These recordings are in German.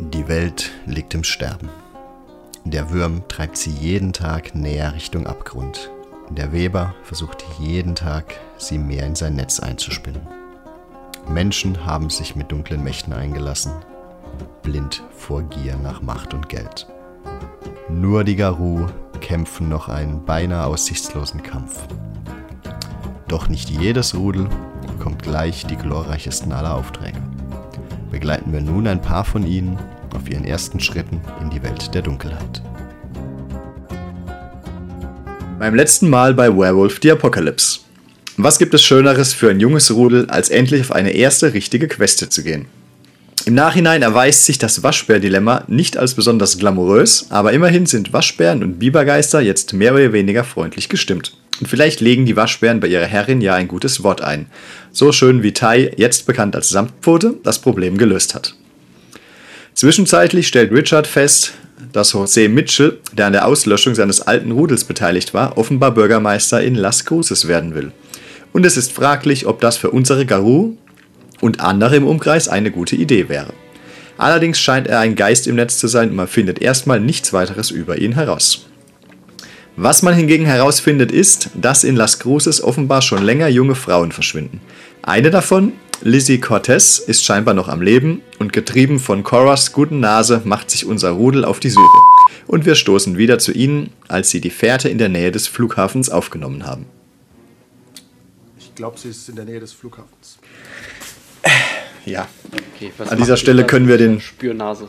Die Welt liegt im Sterben. Der Würm treibt sie jeden Tag näher Richtung Abgrund. Der Weber versucht jeden Tag, sie mehr in sein Netz einzuspinnen. Menschen haben sich mit dunklen Mächten eingelassen, blind vor Gier nach Macht und Geld. Nur die Garou kämpfen noch einen beinahe aussichtslosen Kampf. Doch nicht jedes Rudel bekommt gleich die glorreichsten aller Aufträge. Begleiten wir nun ein paar von ihnen auf ihren ersten Schritten in die Welt der Dunkelheit. Beim letzten Mal bei Werewolf the Apocalypse. Was gibt es Schöneres für ein junges Rudel, als endlich auf eine erste richtige Queste zu gehen? Im Nachhinein erweist sich das Waschbär-Dilemma nicht als besonders glamourös, aber immerhin sind Waschbären und Bibergeister jetzt mehr oder weniger freundlich gestimmt. Und vielleicht legen die Waschbären bei ihrer Herrin ja ein gutes Wort ein. So schön wie Tai, jetzt bekannt als Samtpfote, das Problem gelöst hat. Zwischenzeitlich stellt Richard fest, dass José Mitchell, der an der Auslöschung seines alten Rudels beteiligt war, offenbar Bürgermeister in Las Cruces werden will. Und es ist fraglich, ob das für unsere Garou und andere im Umkreis eine gute Idee wäre. Allerdings scheint er ein Geist im Netz zu sein und man findet erstmal nichts weiteres über ihn heraus. Was man hingegen herausfindet ist, dass in Las Cruces offenbar schon länger junge Frauen verschwinden. Eine davon, Lizzie Cortez, ist scheinbar noch am Leben und getrieben von Coras guten Nase macht sich unser Rudel auf die Suche. Und wir stoßen wieder zu ihnen, als sie die Fährte in der Nähe des Flughafens aufgenommen haben. Ich glaube, sie ist in der Nähe des Flughafens. Ja, Okay, An dieser Stelle können wir den- Spürnase.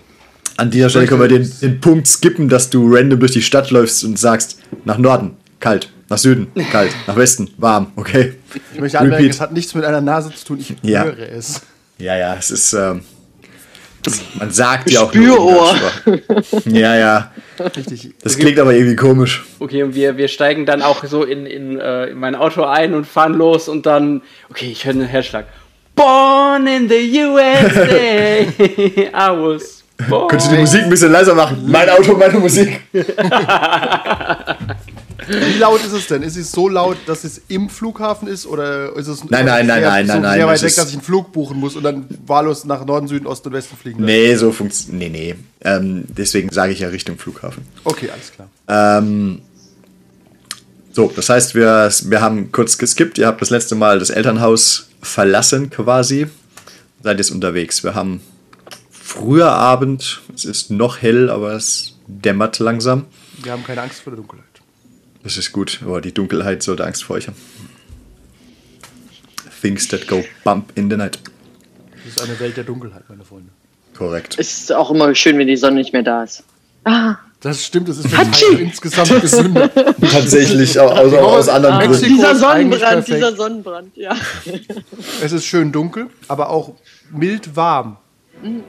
An dieser Stelle können wir den, den Punkt skippen, dass du random durch die Stadt läufst und sagst, nach Norden, kalt, nach Süden, kalt, nach Westen, warm, okay. Ich möchte anmerken, es hat nichts mit einer Nase zu tun. Ich Ja. höre es. Ja, ja, es ist, ähm, man sagt ja auch nur Spürohr. Ja, ja, Richtig. das klingt aber irgendwie komisch. Okay, und wir, wir steigen dann auch so in, in, äh, in mein Auto ein und fahren los und dann, okay, ich höre einen Herzschlag. Born in the USA, I was born. Könntest du die Musik ein bisschen leiser machen? Mein Auto, meine Musik. Wie laut ist es denn? Ist es so laut, dass es im Flughafen ist? Oder ist es Nein, nein, nein, sehr, nein, so nein, nein, sehr weit es weg, dass ich einen Flug buchen muss und dann wahllos nach Norden, Süden, Osten und Westen fliegen darf? Nee, so funktioniert, nee, nee. Ähm, deswegen sage ich ja Richtung Flughafen. Okay, alles klar. Ähm, so, das heißt, wir, wir haben kurz geskippt. Ihr habt das letzte Mal das Elternhaus verlassen quasi. Seid jetzt unterwegs. Wir haben früher Abend. Es ist noch hell, aber es dämmert langsam. Wir haben keine Angst vor der Dunkelheit. Das ist gut, aber die Dunkelheit sollte Angst vor euch haben. Things that go bump in the night. Das ist eine Welt der Dunkelheit, meine Freunde. Korrekt. Es ist auch immer schön, wenn die Sonne nicht mehr da ist. Ah, Das stimmt, das ist für mich insgesamt gesünder. Tatsächlich, auch aus, aus anderen Mexiko Gründen. dieser ist eigentlich Sonnenbrand, dieser Sonnenbrand, ja. Es ist schön dunkel, aber auch mild warm,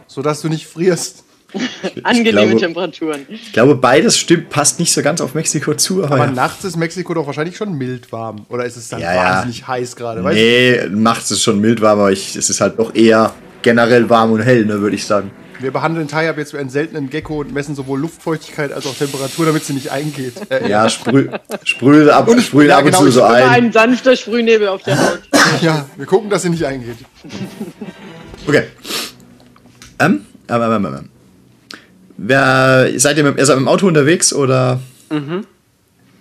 sodass du nicht frierst. Angenehme glaube- Temperaturen. Ich glaube, beides stimmt, passt nicht so ganz auf Mexiko zu. Aber, Aber ja. nachts ist Mexiko doch wahrscheinlich schon mild warm. Oder ist es dann Ja, ja. wahnsinnig heiß gerade? Nee, macht es schon mild warm, aber ich, es ist halt doch eher generell warm und hell, ne, würde ich sagen. Wir behandeln Tayab jetzt wie einen seltenen Gecko und messen sowohl Luftfeuchtigkeit als auch Temperatur, damit sie nicht eingeht. Ja, sprüh, sprüh ab, und sprüh ja, ab und genau, zu ich so ein. ein sanfter Sprühnebel auf der Haut. ja, wir gucken, dass sie nicht eingeht. Okay. Ähm, ähm, ähm, ähm, ähm. Wer, seid ihr mit, ihr seid mit dem Auto unterwegs oder? Mhm.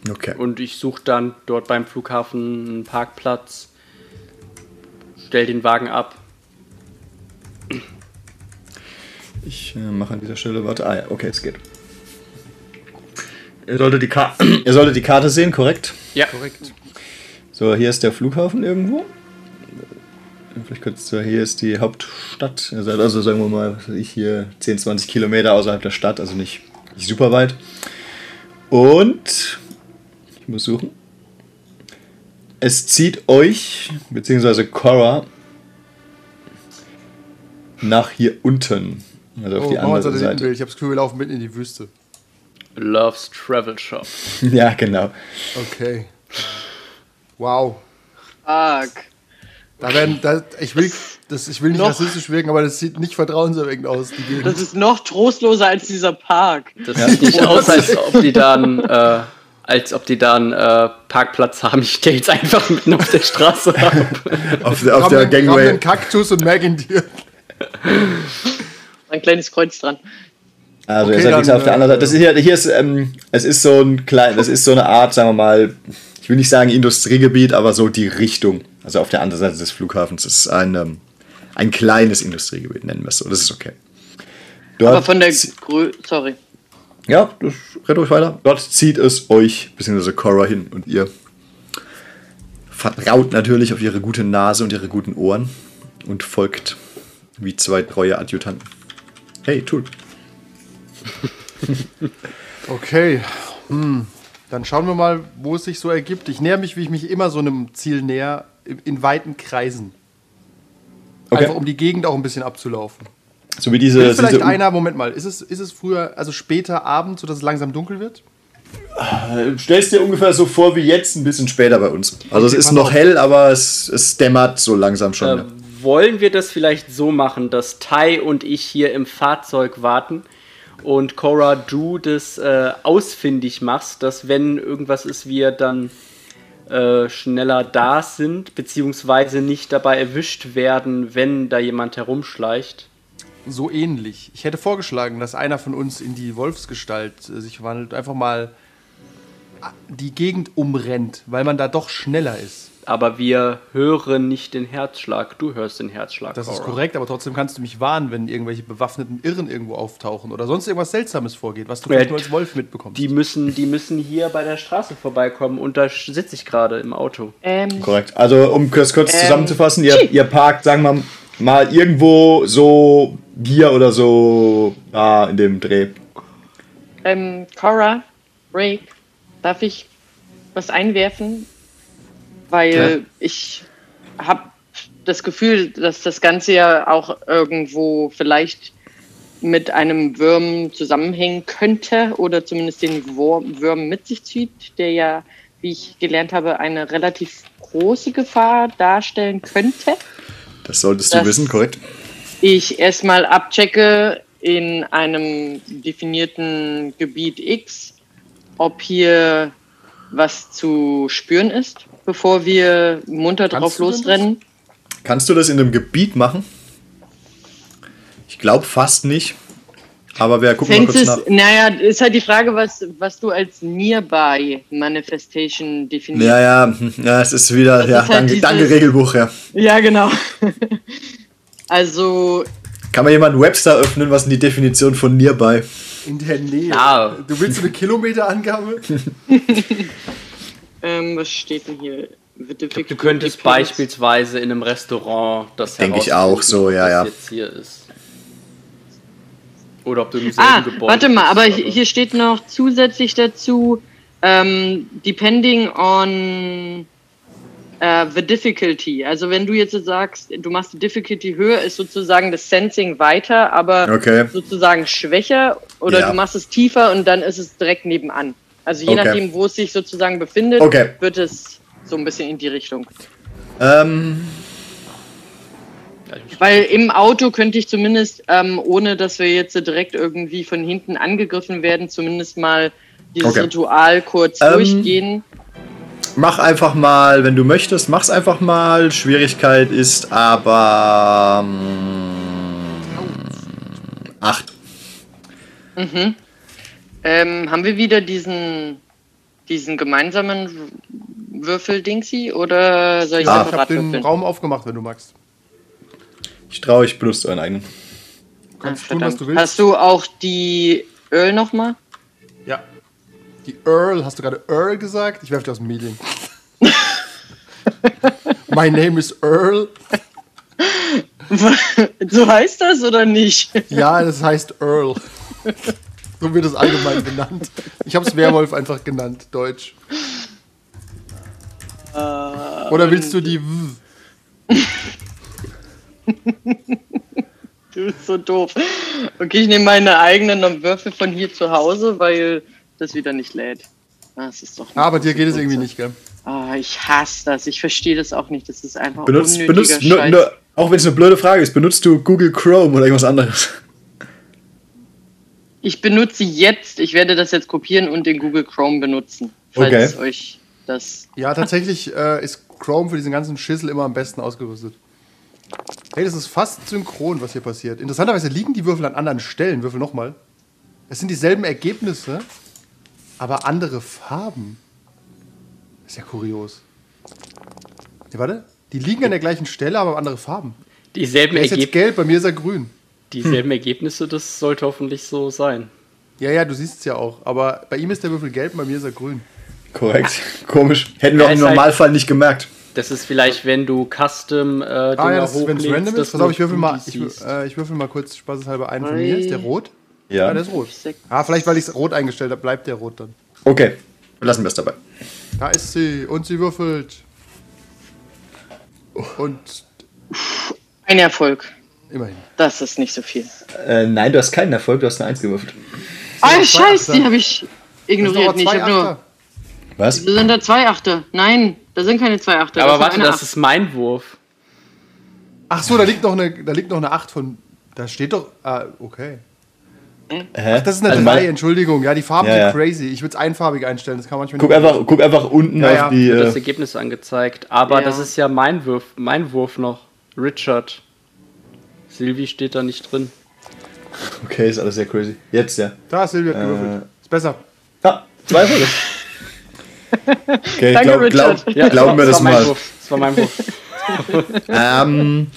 Okay. Und ich suche dann dort beim Flughafen einen Parkplatz, stell den Wagen ab. Ich äh, mache an dieser Stelle, warte, ah ja, okay, es geht. Ihr solltet die, Ka ihr solltet die Karte sehen, korrekt? Ja, Korrekt. So, hier ist der Flughafen irgendwo. Vielleicht du, hier ist die Hauptstadt. Ihr seid also, sagen wir mal, ich hier 10, 20 Kilometer außerhalb der Stadt, also nicht, nicht super weit. Und ich muss suchen. Es zieht euch, beziehungsweise Cora, nach hier unten. Also auf Oh, die andere an Seite. Bild. Ich habe das Gefühl, wir laufen mitten in die Wüste. Loves Travel Shop. Ja, genau. Okay. Wow. Fuck. Da werden, da, ich, will, das, ich will nicht Noch- rassistisch wirken, aber das sieht nicht vertrauenserweckend aus, die Gegend. Das ist noch trostloser als dieser Park. Das sieht nicht aus, als ob die dann, äh, als ob die dann äh, Parkplatz haben. Ich stehe jetzt einfach mitten auf der Straße ab. Auf, der- auf der einen- Gangway. einen Kaktus und merk ihn dir. ein kleines Kreuz dran. Also Okay, ihr seid dann, links auf der anderen äh, Seite. Das ist hier, hier ist, ähm, es ist so ein klein, das ist so eine Art, sagen wir mal, ich will nicht sagen Industriegebiet, aber so die Richtung. Also auf der anderen Seite des Flughafens. Das ist ein, ähm, ein kleines Industriegebiet, nennen wir es so. Das ist okay. Dort Aber von der Grö sorry. Ja, das rennt euch weiter. Dort zieht es euch, beziehungsweise Cora hin und ihr vertraut natürlich auf ihre gute Nase und ihre guten Ohren und folgt wie zwei treue Adjutanten. Hey, Tool. Okay. Hm. Dann schauen wir mal, wo es sich so ergibt. Ich näher mich, wie ich mich immer so einem Ziel näher, in- weiten Kreisen. Okay. Einfach um die Gegend auch ein bisschen abzulaufen. So wie diese. Ist vielleicht diese einer, Moment mal, ist es, ist es früher, also später Abend, sodass es langsam dunkel wird? Äh, Stellst dir ungefähr so vor wie jetzt, ein bisschen später bei uns. Also Okay, es ist noch auf. hell, aber es, es dämmert so langsam schon. Äh, wollen wir das vielleicht so machen, dass Tai und ich hier im Fahrzeug warten und Cora, du das äh, ausfindig machst, dass wenn irgendwas ist, wir dann äh, schneller da sind, beziehungsweise nicht dabei erwischt werden, wenn da jemand herumschleicht. So ähnlich. Ich hätte vorgeschlagen, dass einer von uns in die Wolfsgestalt äh, sich verwandelt, einfach mal ah, die Gegend umrennt, weil man da doch schneller ist. Aber wir hören nicht den Herzschlag. Du hörst den Herzschlag. Das ist korrekt, aber trotzdem kannst du mich warnen, wenn irgendwelche bewaffneten Irren irgendwo auftauchen oder sonst irgendwas Seltsames vorgeht, was du vielleicht nur als Wolf mitbekommst. Die müssen, die müssen hier bei der Straße vorbeikommen und da sitze ich gerade im Auto. Ähm, Korrekt. Also um das kurz Ähm, zusammenzufassen, ihr, ihr parkt, sagen wir mal, irgendwo so hier oder so da in dem Dreh. ähm, Cora, Rake, darf ich was einwerfen? Weil Ja. ich habe das Gefühl, dass das Ganze ja auch irgendwo vielleicht mit einem Wurm zusammenhängen könnte oder zumindest den Wurm, Wurm mit sich zieht, der ja, wie ich gelernt habe, eine relativ große Gefahr darstellen könnte. Das solltest du wissen, korrekt? ich erstmal abchecke in einem definierten Gebiet X, ob hier was zu spüren ist, bevor wir munter Kannst drauf losrennen. Kannst du das in einem Gebiet machen? Ich glaube fast nicht. Aber wir gucken mal kurz nach. es, naja, ist halt die Frage, was, was du als Nearby Manifestation definierst. Ja, ja, ja, es ist wieder, Das ja, ist halt danke, dieses- danke Regelbuch, ja. Ja, genau. also, Kann man jemand Webster öffnen, was ist die Definition von Nearby? In der Nähe. Ja. Du willst eine Kilometerangabe? ähm, was steht denn hier? Du könntest beispielsweise in einem Restaurant das Denke ich herausfinden, auch so, ja, was ja. jetzt hier ist. Oder ob du im selben Ah, Gebäude warte mal, bist, aber hi- hier steht noch zusätzlich dazu, ähm, depending on äh, the difficulty. Also wenn du jetzt sagst, du machst die Difficulty höher, ist sozusagen das Sensing weiter, aber Okay. sozusagen schwächer oder Ja. du machst es tiefer und dann ist es direkt nebenan. Also je Okay. nachdem, wo es sich sozusagen befindet, Okay. wird es so ein bisschen in die Richtung. Ähm, Weil im Auto könnte ich zumindest, ähm, ohne dass wir jetzt direkt irgendwie von hinten angegriffen werden, zumindest mal dieses. Ritual kurz Ähm, durchgehen. Mach einfach mal, wenn du möchtest, mach's einfach mal. Schwierigkeit ist aber ähm, acht. Ähm, haben wir wieder diesen, diesen gemeinsamen Würfel-Dingsy oder soll ich Ah. Ich separat habe den würfeln? Raum aufgemacht, wenn du magst. Ich traue, ich benutze einen eigenen. Kannst Ah, tun, was du willst. Hast du auch die Earl nochmal? Die Earl, hast du gerade Earl gesagt? Ich werfe dir aus dem Meeting. My name is Earl. so heißt das oder nicht? Ja, das heißt Earl. So wird es allgemein benannt. Ich habe es Werwolf einfach genannt, Deutsch. Oder willst du die W? Du bist so doof. Okay, ich nehme meine eigenen Würfel von hier zu Hause, weil das wieder nicht lädt. Ah, Das ist doch Ah, bei dir geht es irgendwie nicht, gell? Ah, ich hasse das. Ich verstehe das auch nicht. Das ist einfach Benutzt, unnötiger benutzt nur, Scheiß. nur, auch wenn es eine blöde Frage ist, benutzt du Google Chrome oder irgendwas anderes? Ich benutze jetzt, ich werde das jetzt kopieren und den Google Chrome benutzen, falls Okay. euch das. Ja, tatsächlich äh, ist Chrome für diesen ganzen Schissel immer am besten ausgerüstet. Hey, das ist fast synchron, was hier passiert. Interessanterweise liegen die Würfel an anderen Stellen. Würfel nochmal. Es sind dieselben Ergebnisse, aber andere Farben. ist ja kurios. Nee, warte. Die liegen an der gleichen Stelle, aber andere Farben. Dieselben, Der ist jetzt gelb, bei mir ist er grün. dieselben Ergebnisse, das sollte hoffentlich so sein. Ja, ja, du siehst es ja auch. Aber bei ihm ist der Würfel gelb, bei mir ist er grün. Korrekt. Komisch. Hätten wir Ja, auch im halt- Normalfall nicht gemerkt. Das ist vielleicht, wenn du Custom äh, Dinger Ah ja, das ist, wenn es random ist. Pass auf, ich würfel mal, ich, äh, ich würfel mal kurz spaßeshalber einen von mir. Ist der rot? Ja. Ja, der ist rot. Ah, vielleicht, weil ich es rot eingestellt habe, bleibt der rot dann. Okay. Lassen wir es dabei. Da ist sie und sie würfelt. Und Ein Erfolg. immerhin. Das ist nicht so viel. Äh, nein, du hast keinen Erfolg, du hast eine Eins gewürfelt. Ah, Scheiße, die habe ich ignoriert. Nee, ich habe nur. Was? Da sind da zwei Achter. Nein, da sind keine zwei Achter. Aber warte, das Acht. ist mein Wurf. Ach so, da liegt noch eine, da liegt noch eine 8 von. Da steht doch. Ah, okay. Hä? Das ist eine Also 3, mal- Entschuldigung. Ja, die Farben Ja, sind ja. crazy. Ich würde es einfarbig einstellen, das kann manchmal Guck nicht. einfach, guck einfach unten Ja, auf ja. die. Wird das Äh, Ergebnis angezeigt. Aber Ja. das ist ja mein Wurf, mein Wurf noch. Richard. Silvi steht da nicht drin. okay, ist alles sehr crazy. Jetzt, ja. Da ist Silvia hat gewürfelt. Ist besser. Ja, zwei. Okay, Danke, glaub, glaub, Richard. Ja, glauben wir das das mal. Wurf. Das war mein Wurf. Ähm,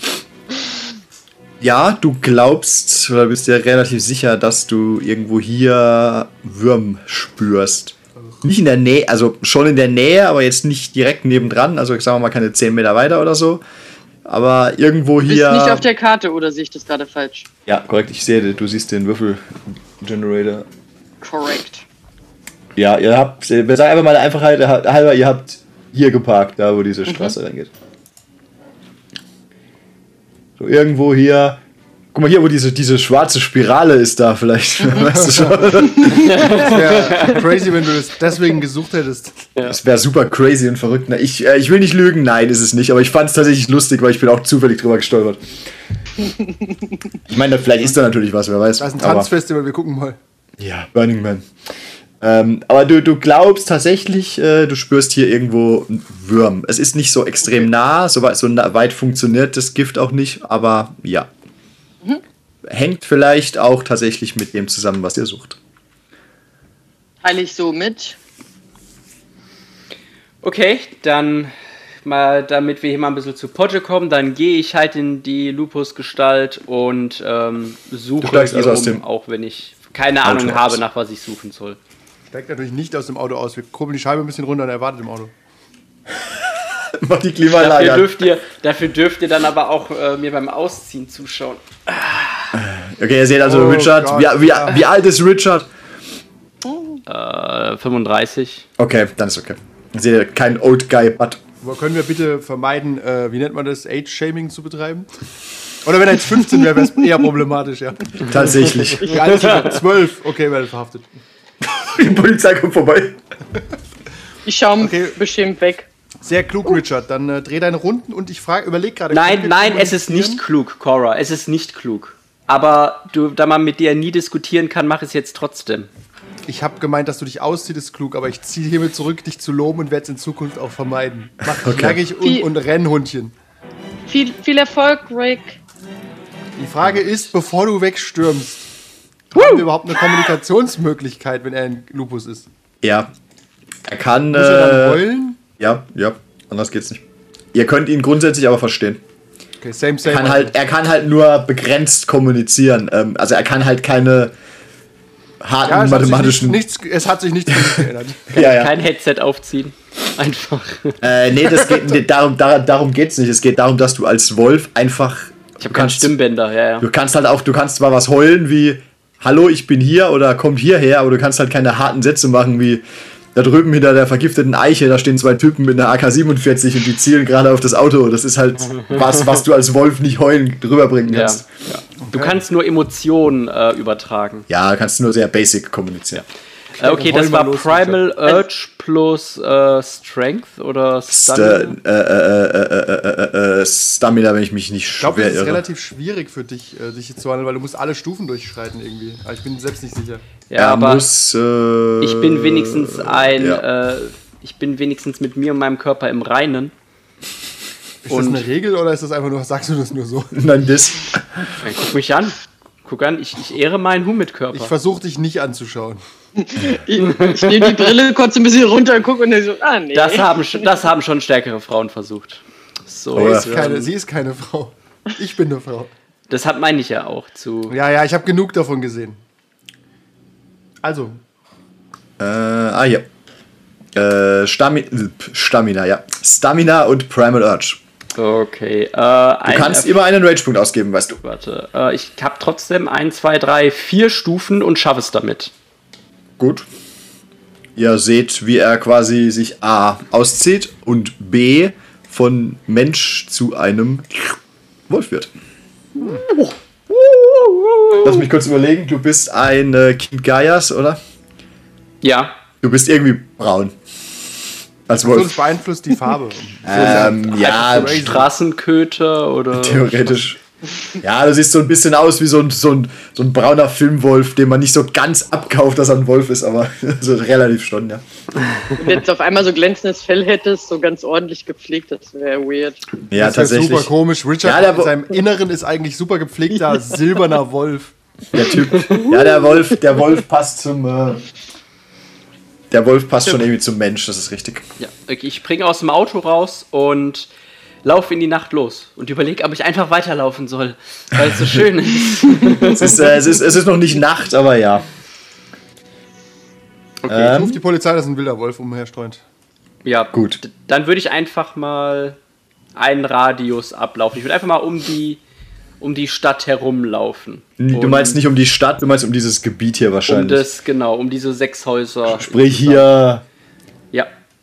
ja, du glaubst oder bist dir relativ sicher, dass du irgendwo hier Würm spürst. Nicht in der Nähe, also schon in der Nähe, aber jetzt nicht direkt nebendran. Also ich sage mal keine 10 Meter weiter oder so. Aber irgendwo Du bist hier. nicht auf der Karte oder sehe ich das gerade falsch? ja, korrekt, ich sehe, du siehst den Würfel-Generator. Correct. Ja, ihr habt, wir sagen einfach mal der Einfachheit halber, ihr habt hier geparkt, da wo diese Straße reingeht. So irgendwo hier. Guck mal hier, wo diese, diese schwarze Spirale ist da vielleicht. weißt du schon? Wäre crazy, wenn du das deswegen gesucht hättest. Das wäre super crazy und verrückt. Na, Ich, äh, ich will nicht lügen, nein, ist es nicht, aber ich fand es tatsächlich lustig, weil ich bin auch zufällig drüber gestolpert. Ich meine, vielleicht ist da natürlich was, wer weiß. Da ist ein aber- Tanzfestival, wir gucken mal. Ja, Burning Man. Ähm, aber du, du glaubst tatsächlich, äh, du spürst hier irgendwo einen Würm. Es ist nicht so extrem nah, so weit, so weit funktioniert das Gift auch nicht, aber ja. Hängt vielleicht auch tatsächlich mit dem zusammen, was ihr sucht. Teile ich so mit. Okay, dann mal, damit wir hier mal ein bisschen zu Potte kommen, dann gehe ich halt in die Lupus-Gestalt und ähm, suche hier also aus rum, dem auch wenn ich keine Ahnung habe, nach was ich suchen soll. Steigt natürlich nicht aus dem Auto aus. Wir kurbeln die Scheibe ein bisschen runter und er wartet im Auto. Mach die Dafür Klimaanlage an. dürft, ihr, dafür dürft ihr dann aber auch äh, mir beim Ausziehen zuschauen. Okay, ihr seht also Oh Richard. Gott, wie, wie, ja. wie alt ist Richard? Äh, 35. Okay, dann ist okay. Dann seht ihr kein Old Guy Butt. Aber können wir bitte vermeiden, äh, wie nennt man das, Age-Shaming zu betreiben? Oder wenn er jetzt 15 wäre, wäre es eher problematisch, ja. Tatsächlich. Er? 12. Okay, werde verhaftet. Die Polizei kommt vorbei. Ich schaue Okay. bestimmt weg. Sehr klug, Richard. Dann äh, dreh deine Runden und ich frage, überleg gerade. Nein, nein, es ist nicht klug, Cora. Es ist nicht klug. Aber du, da man mit dir nie diskutieren kann, mach es jetzt trotzdem. Ich habe gemeint, dass du dich ausziehst, ist klug, aber ich ziehe hiermit zurück, dich zu loben und werde es in Zukunft auch vermeiden. Mach Okay. knackig und, und Rennhundchen. Viel, viel Erfolg, Rick. Die Frage ist, bevor du wegstürmst, haben wir überhaupt eine Kommunikationsmöglichkeit, wenn er ein Lupus ist? Ja. Er kann. Muss er dann Äh, heulen? ja, ja. Anders geht's nicht. Ihr könnt ihn grundsätzlich aber verstehen. Okay, same, same. Kann halt, er kann halt nur begrenzt kommunizieren. Ähm, also er kann halt keine harten ja, es hat, sich mathematischen. nichts, nichts, es hat sich nichts geändert. ja, ja. Kein Headset aufziehen. Einfach. Äh, nee, das geht, nee, darum, darum, darum geht's nicht. Es geht darum, dass du als Wolf einfach. Ich habe keinen Stimmbänder, ja, ja. Du kannst halt auch, du kannst zwar was heulen wie Hallo, ich bin hier oder kommt hierher, aber du kannst halt keine harten Sätze machen wie da drüben hinter der vergifteten Eiche, da stehen zwei Typen mit einer AK-47 und die zielen gerade auf das Auto. Das ist halt was, was du als Wolf nicht heulen rüberbringen ja. kannst. Du kannst nur Emotionen äh, übertragen. Ja, kannst du nur sehr basic kommunizieren. Äh, okay, das war los, Primal Urge plus äh, Strength oder St Stamina. äh, äh, äh, äh, äh, äh, Stamina, wenn ich mich nicht Ich glaube, schwer es ist irre. relativ schwierig für dich, äh, dich zu handeln, weil du musst alle Stufen durchschreiten irgendwie. Aber ich bin selbst nicht sicher. Ja, er aber muss, äh, ich bin wenigstens ein, ja. äh, ich bin wenigstens mit mir und meinem Körper im Reinen. Ist das eine Regel oder ist das einfach nur, sagst du das nur so? Nein, das. Dann guck mich an. Guck an, ich, ich ehre meinen Humid-Körper. Ich versuche dich nicht anzuschauen. Ich, ich nehme die Brille kurz ein bisschen runter und gucke und dann so, ah nee. Das haben, das haben schon stärkere Frauen versucht. So, ja. Ist keine, sie ist keine Frau. Ich bin eine Frau. das hat meine ich ja auch zu. Ja, ja, ich habe genug davon gesehen. Also, Äh, ah, ja. Äh, Stami Stamina, ja. Stamina und Primal Urge. Okay. Äh, Du kannst Erf- immer einen Rage-Punkt ausgeben, weißt du. Warte, äh, ich habe trotzdem 1, 2, 3, 4 Stufen und schaffe es damit. Gut. Ihr seht, wie er quasi sich A auszieht und B von Mensch zu einem Wolf wird. Lass mich kurz überlegen. Du bist ein Kind Gaias, oder? Ja. Du bist irgendwie braun. Als Wolf. beeinflusst die Farbe. Ähm, ja. Straßenköter oder. theoretisch. Ja, du siehst so ein bisschen aus wie so ein, so ein, so ein brauner Filmwolf, den man nicht so ganz abkauft, dass er ein Wolf ist, aber so relativ schon, ja. Wenn du jetzt auf einmal so glänzendes Fell hättest, so ganz ordentlich gepflegt, das wäre weird. Ja, das ist tatsächlich. super komisch. Richard Ja, der in seinem Inneren ist eigentlich super gepflegter silberner Wolf. Der Typ. Ja, der Wolf, der Wolf passt zum. Äh, der Wolf passt schon irgendwie zum Mensch, das ist richtig. Ja, okay, ich springe aus dem Auto raus und laufe in die Nacht los und überlege, ob ich einfach weiterlaufen soll, weil es so schön ist. Es ist, äh, es ist, es ist noch nicht Nacht, aber ja. Okay. Ruf die Polizei, dass ein wilder Wolf umherstreunt. Ja, Gut. Dann würde ich einfach mal einen Radius ablaufen. Ich würde einfach mal um die, um die Stadt herumlaufen. Du Und meinst nicht um die Stadt, du meinst um dieses Gebiet hier um wahrscheinlich. das, genau, um diese sechs Häuser. Sprich hier.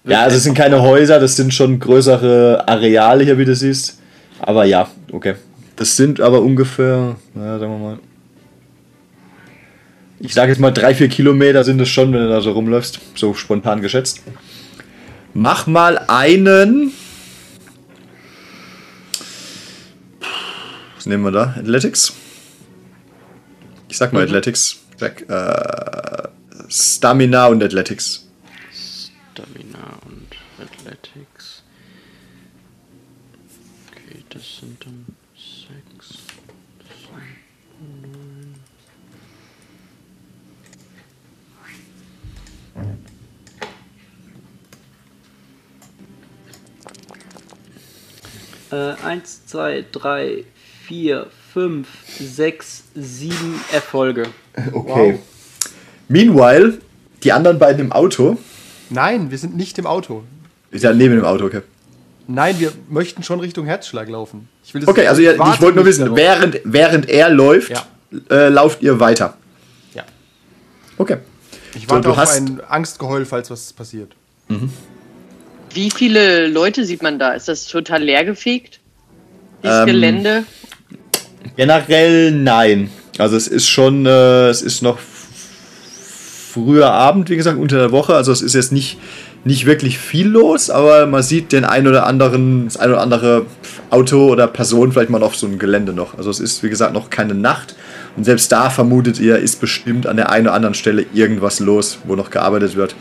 Ja. Also es sind keine Häuser, das sind schon größere Areale hier, wie du siehst. Aber ja, okay. Das sind aber ungefähr, na, sagen wir mal. Ich sage jetzt mal drei, vier Kilometer sind es schon, wenn du da so rumläufst. So spontan geschätzt. Mach mal einen. Was nehmen wir da? Athletics? Ich sag mal Athletics. Sag, äh, Stamina und Athletics. Stamina und Athletics. Okay, das sind dann sechs. Äh, eins, zwei, drei, vier, fünf, sechs, sieben Erfolge. Okay. Meanwhile, die anderen beiden im Auto. Nein, wir sind nicht im Auto. Ist ja neben dem Auto, okay. Nein, wir möchten schon Richtung Herzschlag laufen. Ich will das Okay, also ihr, ich wollte nur wissen, während, während er läuft, Ja. äh, lauft ihr weiter. Ja. Okay. Ich So, warte du auf hast- ein Angstgeheul, falls was passiert. Wie viele Leute sieht man da? Ist das total leergefegt? Dieses Ähm, Gelände? Generell nein. Also es ist schon, äh, es ist noch früher Abend, wie gesagt, unter der Woche. Also es ist jetzt nicht, nicht wirklich viel los, aber man sieht den ein oder anderen, das ein oder andere Auto oder Person vielleicht mal auf so einem Gelände noch. Also es ist, wie gesagt, noch keine Nacht. Und selbst da vermutet ihr, ist bestimmt an der einen oder anderen Stelle irgendwas los, wo noch gearbeitet wird.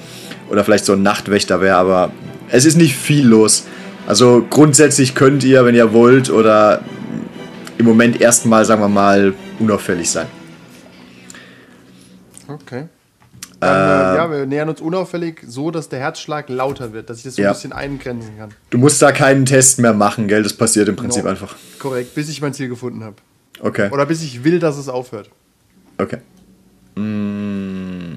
Oder vielleicht so ein Nachtwächter wäre, aber es ist nicht viel los. Also grundsätzlich könnt ihr, wenn ihr wollt, oder im Moment erstmal, sagen wir mal, unauffällig sein. Okay. Dann, äh, ja, wir nähern uns unauffällig so, dass der Herzschlag lauter wird, dass ich das so Ja. ein bisschen eingrenzen kann. Du musst da keinen Test mehr machen, gell? Das passiert im Prinzip Genau. einfach. Korrekt, bis ich mein Ziel gefunden habe. Okay. Oder bis ich will, dass es aufhört. Okay. Mm.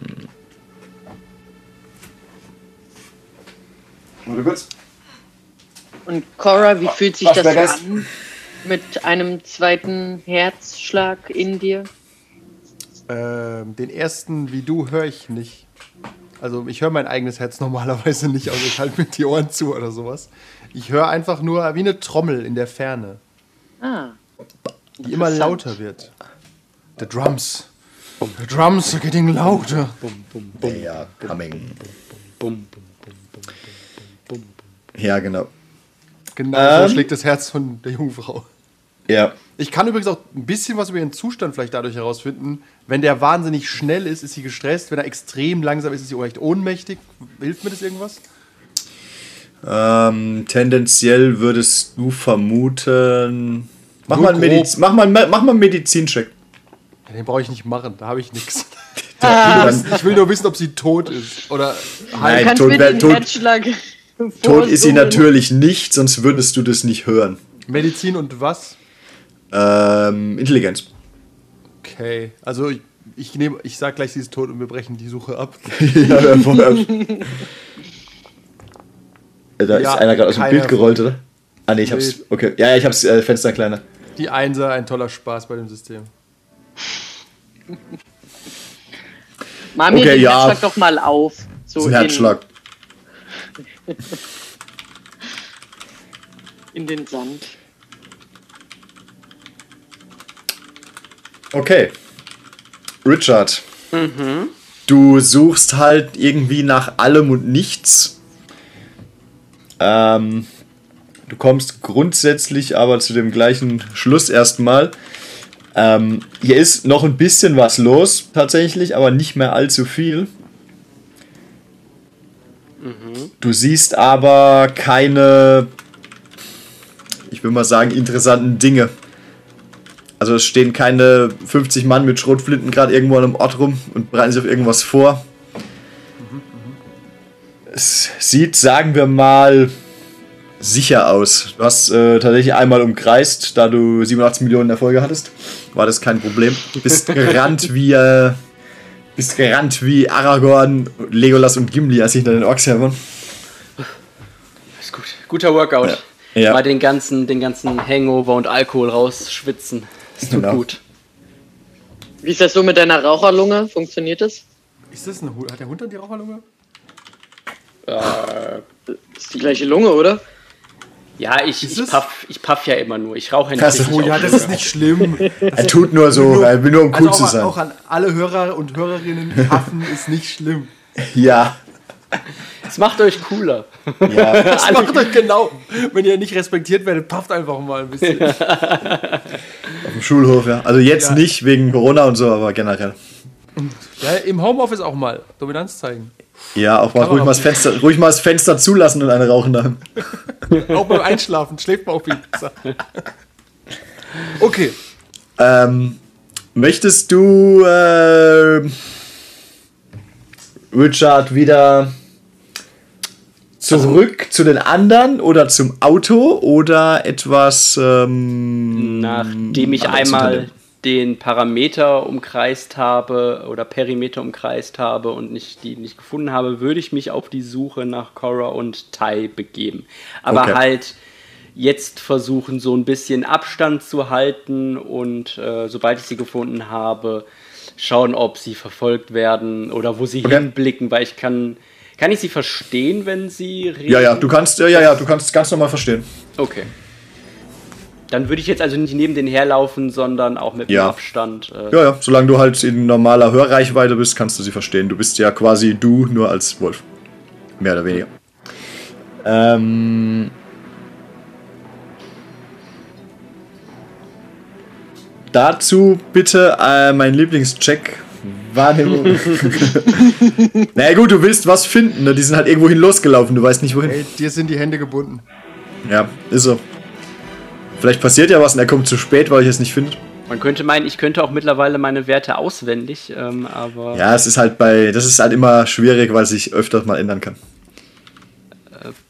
Warte kurz. Und Cora, wie fühlt sich was das? an mit einem zweiten Herzschlag in dir? Ähm, den ersten, wie du, höre ich nicht. Also ich höre mein eigenes Herz normalerweise nicht, also ich halte mir die Ohren zu oder sowas. Ich höre einfach nur wie eine Trommel in der Ferne, Ah, die immer lauter wird. The drums. The drums are getting louder. They are coming. Bum, bum. Ja, genau. Genau Ähm. so schlägt das Herz von der Jungfrau. Ja. Ich kann übrigens auch ein bisschen was über ihren Zustand vielleicht dadurch herausfinden. Wenn der wahnsinnig schnell ist, ist sie gestresst. Wenn er extrem langsam ist, ist sie recht ohnmächtig. Hilft mir das irgendwas? Ähm, tendenziell würdest du vermuten. Mach Nur mal, einen. Mediz mach mal, mach mal einen Medizincheck. Den brauche ich nicht machen, da habe ich nichts. Ich will nur wissen, ob sie tot ist. Oder Du Nein, tot, mir wär- den tot, tot ist sie natürlich nicht, sonst würdest du das nicht hören. Medizin und was? Ähm, Intelligenz. Okay, also ich, ich nehme, ich sag gleich, sie ist tot und wir brechen die Suche ab. ja. Äh, da Ja, ist einer gerade aus dem Bild gerollt, oder? Ah, nee, ich hab's. Okay. Ja, ja, ich hab's äh, Fenster kleiner. Die Einser, ein toller Spaß bei dem System. Mach mir Okay, den ja. Herzschlag doch mal auf. So ein Herzschlag. In, in den Sand. Okay. Richard. Du suchst halt irgendwie nach allem und nichts. Ähm, du kommst grundsätzlich aber zu dem gleichen Schluss erstmal. Ähm, hier ist noch ein bisschen was los, tatsächlich, aber nicht mehr allzu viel. Du siehst aber keine, ich will mal sagen, interessanten Dinge. Also es stehen keine 50 Mann mit Schrotflinten gerade irgendwo an einem Ort rum und bereiten sich auf irgendwas vor. Es sieht, sagen wir mal, sicher aus. Du hast äh, tatsächlich einmal umkreist, da du 87 Millionen Erfolge hattest. War das kein Problem. Bist gerannt wie äh, bist gerannt wie Aragorn, Legolas und Gimli, als sie hinter den Orks her waren. Ist gut. Guter Workout. Ja. Ja. Mal den ganzen, den ganzen Hangover und Alkohol rausschwitzen. Das tut Genau. gut. Wie ist das so mit deiner Raucherlunge? Funktioniert das? Ist das eine Hund? Hat der Hund dann die Raucherlunge? ist die gleiche Lunge, oder? Ja, ich, Ist ich, es? puff, ich puff ja immer nur. Ich rauche ja nicht. Oh ja, das ist nicht schlimm. Er tut nur so, er will nur um cool also zu auch, sein. auch an alle Hörer und Hörerinnen, Haffen ist nicht schlimm. Ja. Es macht euch cooler. Ja. Das macht euch genau. Wenn ihr nicht respektiert werdet, pafft einfach mal ein bisschen. Auf dem Schulhof, ja. Also jetzt Ja. nicht wegen Corona und so, aber generell. Ja, Im Homeoffice auch mal Dominanz zeigen. Ja, auch mal ruhig mal, Fenster, ruhig mal das Fenster zulassen und eine rauchen daheim. Auch beim Einschlafen schläft man auch viel besser. Okay. Ähm, möchtest du, äh, Richard, wieder zurück zu den anderen oder zum Auto oder etwas. Ähm, Nachdem ich einmal den Parameter umkreist habe oder Perimeter umkreist habe und nicht, die nicht gefunden habe, würde ich mich auf die Suche nach Korra und Tai begeben. Aber Okay. halt jetzt versuchen, so ein bisschen Abstand zu halten und äh, sobald ich sie gefunden habe, schauen, ob sie verfolgt werden oder wo sie Okay. hinblicken, weil ich kann. Kann ich sie verstehen, wenn sie reden? Ja, ja, du kannst, ja, ja, ja, du kannst ganz normal verstehen. Okay. Dann würde ich jetzt also nicht neben den herlaufen, sondern auch mit Ja. Abstand. Äh, Ja, ja, solange du halt in normaler Hörreichweite bist, kannst du sie verstehen. Du bist ja quasi du, nur als Wolf. Mehr oder weniger. Ähm. Dazu bitte äh, mein Lieblingscheck. Wahrnehmung. Na naja, gut, du willst was finden, ne? Die sind halt irgendwohin losgelaufen, du weißt nicht wohin. Ey, dir sind die Hände gebunden. Ja, ist so. Vielleicht passiert ja was und er kommt zu spät, weil ich es nicht finde. Man könnte meinen, ich könnte auch mittlerweile meine Werte auswendig, ähm, aber Ja, es ist halt bei. Das ist halt immer schwierig, weil es sich öfters mal ändern kann.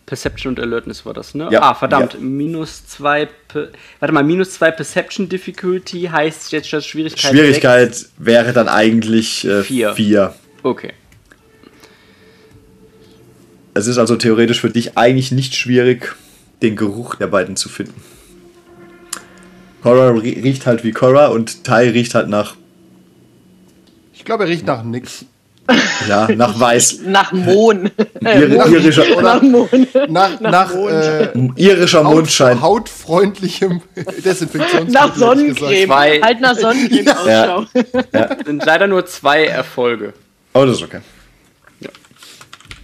Perception und Alertness war das, ne? Ja. Ah, verdammt, Ja. minus zwei. Pe Warte mal, minus zwei Perception Difficulty heißt jetzt das Schwierigkeit. Schwierigkeit wäre dann eigentlich äh, Vier. vier. sechs. Okay. Es ist also theoretisch für dich eigentlich nicht schwierig, den Geruch der beiden zu finden. Cora rie- riecht halt wie Cora und Tai riecht halt nach, Ich glaube, er riecht nach nix. Ja, nach weiß. Nach Mohn. Ir irischer, Nach Mohn. Nach, nach, Mond. äh, irischer Haut, Mondschein. hautfreundlichem Desinfektionsmittel. Nach Sonnencreme. Halt nach Sonnencreme Ausschau. Sind leider nur zwei Erfolge. Oh, das ist okay.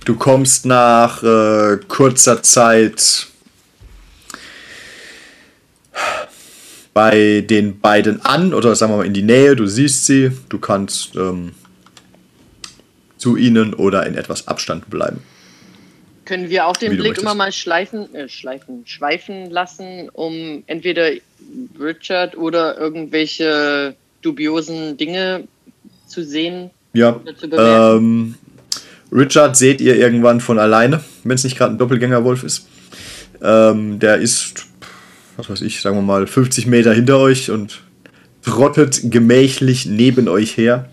Du kommst nach äh, kurzer Zeit bei den beiden an oder sagen wir mal in die Nähe. Du siehst sie, du kannst ähm, zu ihnen oder in etwas Abstand bleiben. Können wir auch den Wie Blick immer mal schleifen, äh, schleifen, schweifen lassen, um entweder Richard oder irgendwelche dubiosen Dinge zu sehen Ja. oder zu? Ähm, Richard seht ihr irgendwann von alleine, wenn es nicht gerade ein Doppelgängerwolf ist. Ähm, der ist, was weiß ich, sagen wir mal 50 Meter hinter euch und trottet gemächlich neben euch her.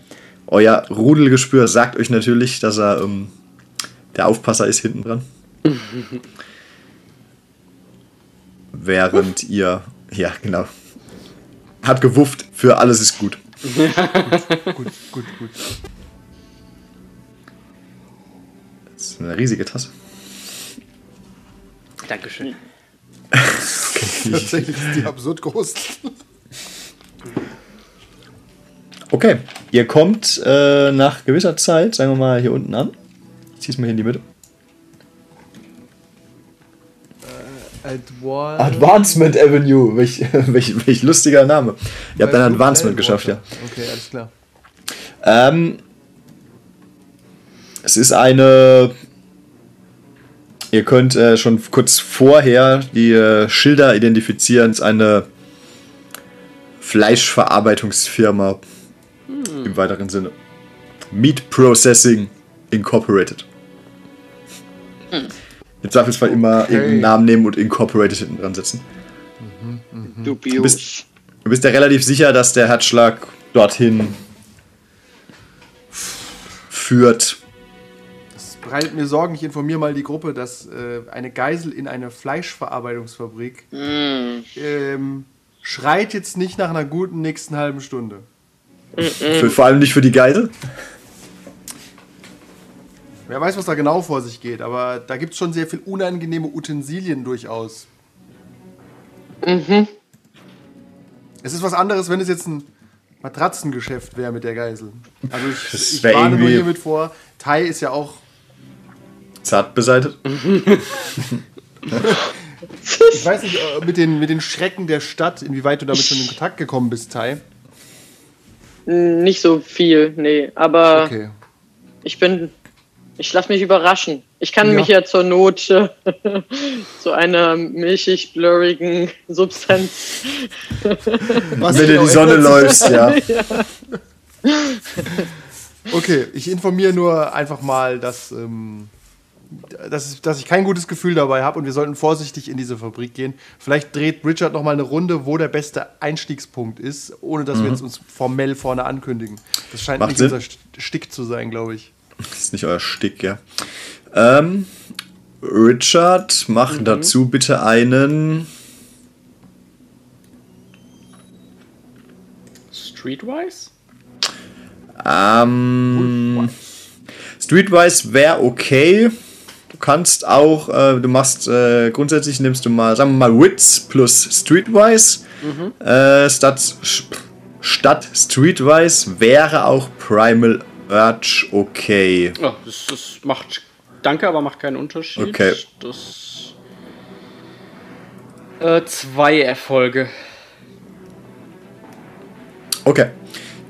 Euer Rudelgespür sagt euch natürlich, dass er ähm, der Aufpasser ist hinten dran. Während ihr, ja genau, hat gewufft, für alles ist gut. Gut, gut, gut. Das ist eine riesige Tasse. Dankeschön. Tatsächlich ist die absurd groß. Okay, ihr kommt äh, nach gewisser Zeit, sagen wir mal, hier unten an. Ich zieh's mal hier in die Mitte. Advan Advancement Avenue, welch, welch, welch lustiger Name. Ihr habt ein Advancement geschafft, ja. Okay, alles klar. Ähm, es ist eine. Ihr könnt äh, schon kurz vorher die äh, Schilder identifizieren. Es ist eine Fleischverarbeitungsfirma im weiteren Sinne. Meat Processing Incorporated. Im Zweifelsfall immer irgendeinen Namen nehmen und Incorporated hinten dran setzen. Dubios. bist- Du bist ja relativ sicher, dass der Herzschlag dorthin führt. Das bereitet mir Sorgen. Ich informiere mal die Gruppe, dass äh, eine Geisel in einer Fleischverarbeitungsfabrik ähm, schreit jetzt nicht nach einer guten nächsten halben Stunde. Für, vor allem nicht für die Geisel. Wer weiß, was da genau vor sich geht, aber da gibt es schon sehr viel unangenehme Utensilien durchaus. Es ist was anderes, wenn es jetzt ein Matratzengeschäft wäre mit der Geisel. Also ich, Das ich warne nur hiermit vor, Thai ist ja auch, Zart beseitet. ich weiß nicht, äh, mit den, mit den Schrecken der Stadt, inwieweit du damit schon in Kontakt gekommen bist, Thai. Nicht so viel, nee. Aber Okay. ich bin. Ich lasse mich überraschen. Ich kann Ja. mich ja zur Not äh, zu einer milchig blurrigen Substanz. Was Wenn du genau die Sonne läufst, ja. Okay, ich informiere nur einfach mal, dass, ähm, dass, dass ich kein gutes Gefühl dabei habe und wir sollten vorsichtig in diese Fabrik gehen. Vielleicht dreht Richard noch mal eine Runde, wo der beste Einstiegspunkt ist, ohne dass wir jetzt uns formell vorne ankündigen. Das scheint Mhm. Macht nicht Sinn. unser St- Stick zu sein, glaube ich. Das ist nicht euer Stick, ja. Ähm, Richard, mach dazu bitte einen. Streetwise? Ähm, Streetwise wäre okay. Du kannst auch, äh, du machst äh, grundsätzlich nimmst du mal, sagen wir mal, Wits plus Streetwise. Äh, statt, statt Streetwise wäre auch Primal Urge okay. Oh, das, das macht. Danke, aber macht keinen Unterschied. Okay. Das. Äh, zwei Erfolge. Okay.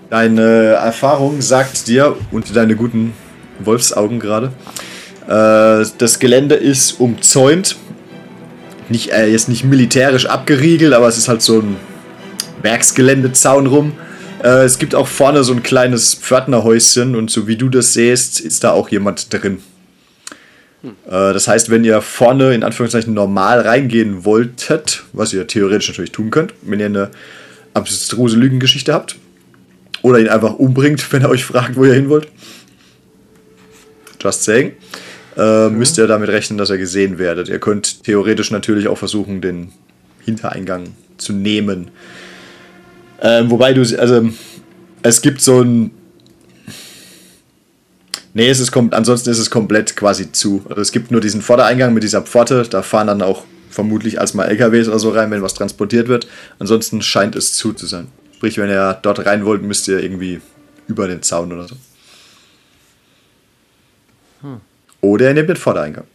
Deine Erfahrung sagt dir und deine guten Wolfsaugen gerade, das Gelände ist umzäunt. Nicht, äh, jetzt nicht militärisch abgeriegelt, aber es ist halt so ein Werksgeländezaun rum. Äh, es gibt auch vorne so ein kleines Pförtnerhäuschen und so wie du das siehst, ist da auch jemand drin. Äh, das heißt, wenn ihr vorne in Anführungszeichen normal reingehen wolltet, was ihr theoretisch natürlich tun könnt, wenn ihr eine abstruse Lügengeschichte habt, oder ihn einfach umbringt, wenn er euch fragt, wo ihr hin wollt. Just saying. Äh, Müsst ihr damit rechnen, dass ihr gesehen werdet. Ihr könnt theoretisch natürlich auch versuchen, den Hintereingang zu nehmen. Ähm, wobei du, also, es gibt so ein. Nee, es ist ansonsten ist es komplett quasi zu. Also es gibt nur diesen Vordereingang mit dieser Pforte. Da fahren dann auch vermutlich als mal LKWs oder so rein, wenn was transportiert wird. Ansonsten scheint es zu zu sein. Sprich, wenn ihr dort rein wollt, müsst ihr irgendwie über den Zaun oder so. Oder ihr nehmt den Vordereingang.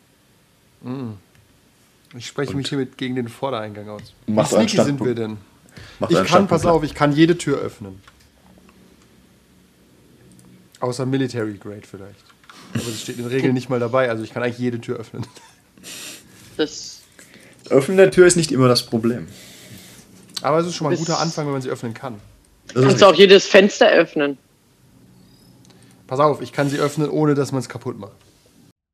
Ich spreche mich hiermit gegen den Vordereingang aus. Wie sneaky sind wir denn? Macht Ich kann, pass auf, ich kann jede Tür öffnen. Außer Military Grade vielleicht. Aber das steht in der Regel nicht mal dabei, also ich kann eigentlich jede Tür öffnen. Das Öffnen der Tür ist nicht immer das Problem. Aber es ist schon mal ein guter Anfang, wenn man sie öffnen kann. Das kannst du auch jedes Fenster öffnen. Pass auf, ich kann sie öffnen, ohne dass man es kaputt macht.